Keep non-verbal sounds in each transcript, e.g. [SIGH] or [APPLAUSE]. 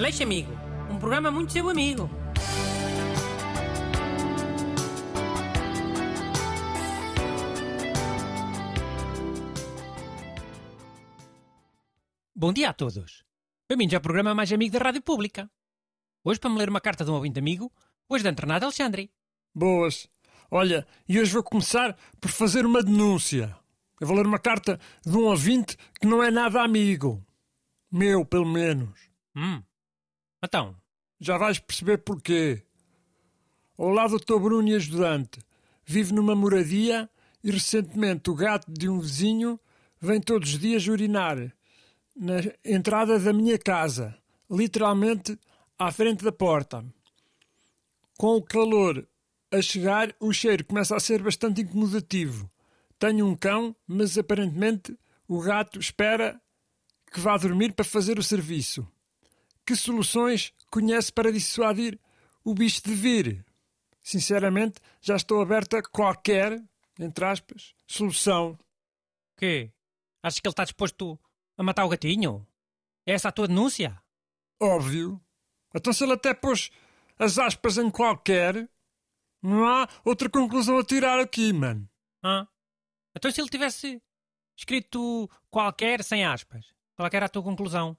Aleixo Amigo, um programa muito seu amigo. Bom dia a todos. Bem-vindos ao programa mais amigo da Rádio Pública. Hoje, para me ler uma carta de um ouvinte amigo, hoje da Renato Alexandre. Boas. Olha, e hoje vou começar por fazer uma denúncia. Eu vou ler uma carta de um ouvinte que não é nada amigo. Meu, pelo menos. Hum. Então, Já vais perceber porquê. Olá, doutor Bruno e ajudante. Vivo numa moradia e recentemente o gato de um vizinho vem todos os dias urinar na entrada da minha casa, literalmente à frente da porta. Com o calor a chegar, o cheiro começa a ser bastante incomodativo. Tenho um cão, mas aparentemente o gato espera que vá dormir para fazer o serviço. Que soluções conhece para dissuadir o bicho de vir? Sinceramente, já estou aberta a qualquer, entre aspas, solução. quê? Achas que ele está disposto a matar o gatinho? É essa a tua denúncia? Óbvio. Então se ele até pôs as aspas em qualquer, não há outra conclusão a tirar aqui, mano. Hã? Então se ele tivesse escrito qualquer sem aspas, qual é era a tua conclusão?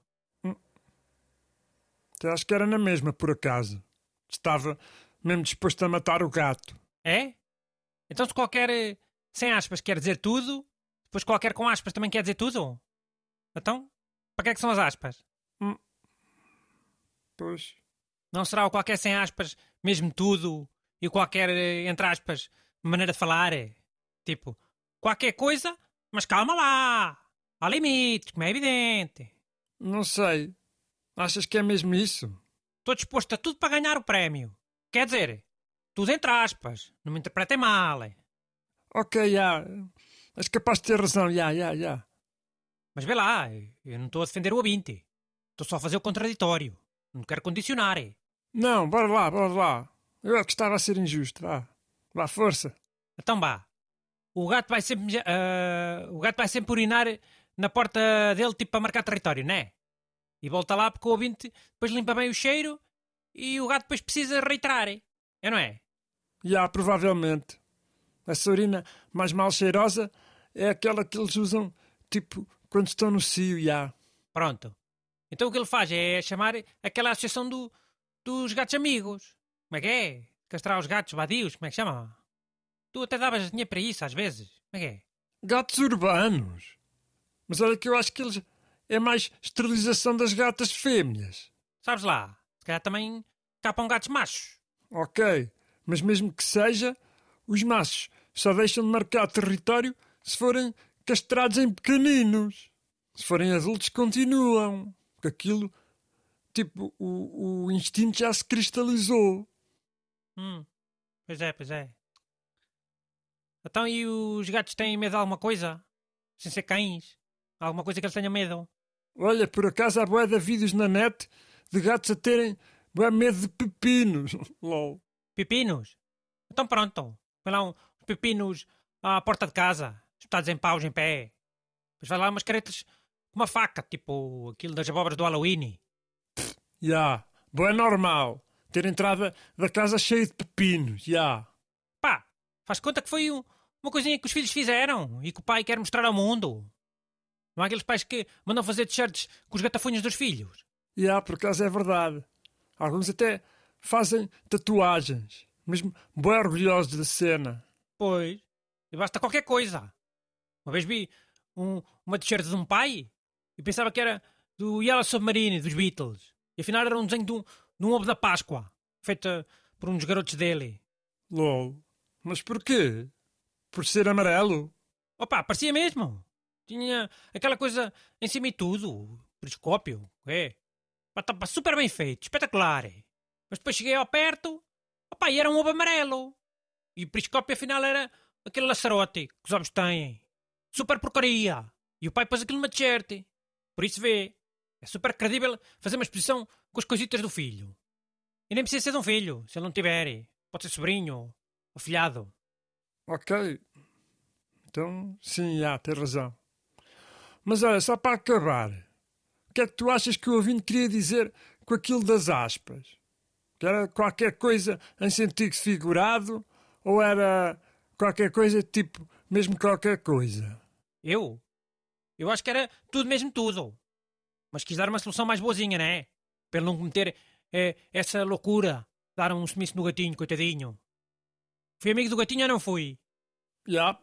Até acho que era na mesma, por acaso. Estava mesmo disposto a matar o gato. É? Então se qualquer eh, sem aspas quer dizer tudo, depois qualquer com aspas também quer dizer tudo? Então, para que é que são as aspas? Pois. Não será o qualquer sem aspas mesmo tudo e qualquer eh, entre aspas maneira de falar? é? Tipo, qualquer coisa, mas calma lá! Há limites, como é evidente. Não sei. Achas que é mesmo isso? Estou disposto a tudo para ganhar o prémio. Quer dizer, tudo entre aspas. Não me interpretem mal. é? Ok, já. És capaz de ter razão, já, já, já. Mas vê lá, eu não estou a defender o ouvinte. Estou só a fazer o contraditório. Não quero condicionar. é? Não, bora lá, bora lá. Eu é que estava a ser injusto, vá. Vá, força. Então vá. O gato vai sempre. ah, o gato vai sempre urinar na porta dele, tipo para marcar território, não é? E volta lá porque o ouvinte depois limpa bem o cheiro e o gato depois precisa reiterar. É não é? Já, provavelmente. Essa urina mais mal cheirosa é aquela que eles usam, tipo, quando estão no cio, já. Pronto. Então o que ele faz é chamar aquela associação do, dos gatos amigos. Como é que é? Castrar os gatos vadios, como é que chama? Tu até davas dinheiro para isso às vezes. Como é que é? Gatos urbanos. Mas olha que eu acho que eles... É mais esterilização das gatas fêmeas. Sabes lá, se calhar também capam gatos machos. Ok, mas mesmo que seja, os machos só deixam de marcar território se forem castrados em pequeninos. Se forem adultos, continuam. Porque aquilo, tipo, o, o instinto já se cristalizou. Hum, pois é, pois é. Então e os gatos têm medo de alguma coisa? Sem ser cães? Alguma coisa que eles tenham medo? Olha, por acaso há bué de vídeos na net de gatos a terem bué medo de pepinos. [LAUGHS] LOL. Pepinos? Então pronto. Vai lá um- uns pepinos à porta de casa, espetados em paus em pé. Depois vai lá umas caretas com uma faca, tipo aquilo das abóboras do Halloween. Já, bué normal. Ter entrada da casa cheia de pepinos, já. Pá, faz conta que foi um- uma coisinha que os filhos fizeram e que o pai quer mostrar ao mundo. Não há aqueles pais que mandam fazer t-shirts com os gatafunhos dos filhos. Já, por acaso é verdade. Alguns até fazem tatuagens, mesmo bem orgulhosos da cena. Pois. E basta qualquer coisa. Uma vez vi um- uma t-shirt de um pai e pensava que era do Yellow Submarine, dos Beatles. E afinal era um desenho de um, de um ovo da Páscoa, feita por uns garotos dele. LOL. Mas porquê? Por ser amarelo? Opa, parecia mesmo. Tinha aquela coisa em cima e tudo. Periscópio, é. Estava super bem feito, espetacular. é. Mas depois cheguei ao perto, opa, e era um ovo amarelo. E o periscópio afinal era aquele laçarote que os ovos têm. Super porcaria. E o pai pôs aquilo na t-shirt. Por isso vê, é super credível fazer uma exposição com as coisitas do filho. E nem precisa ser de um filho, se ele não tiver. Pode ser sobrinho ou filhado. Ok. Então, sim, já, tem razão. Mas olha, só para acabar. O que é que tu achas que o ouvinte queria dizer com aquilo das aspas? Que era qualquer coisa em sentido figurado ou era qualquer coisa tipo mesmo qualquer coisa? Eu? Eu acho que era tudo mesmo tudo. Mas quis dar uma solução mais boazinha, não é? Para não cometer é, essa loucura. Dar um sumiço no gatinho, coitadinho. Fui amigo do gatinho ou não fui? Já,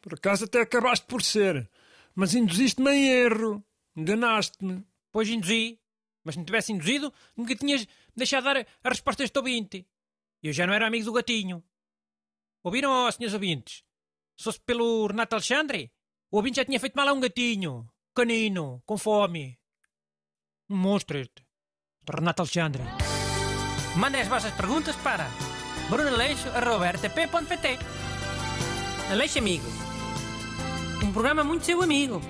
por acaso até acabaste por ser. Mas induziste-me em erro. Enganaste-me. Pois induzi. Mas se não tivesse induzido, nunca tinhas deixado dar a resposta a este ouvinte. Eu já não era amigo do gatinho. Ouviram, oh, senhores ouvintes? Se fosse pelo Renato Alexandre, o ouvinte já tinha feito mal a um gatinho. Canino, com fome. Um monstro este. Renato Alexandre. Mandem as vossas perguntas para brunaleixo.rtp.pt Aleixo Amigo. Um programa muito seu amigo.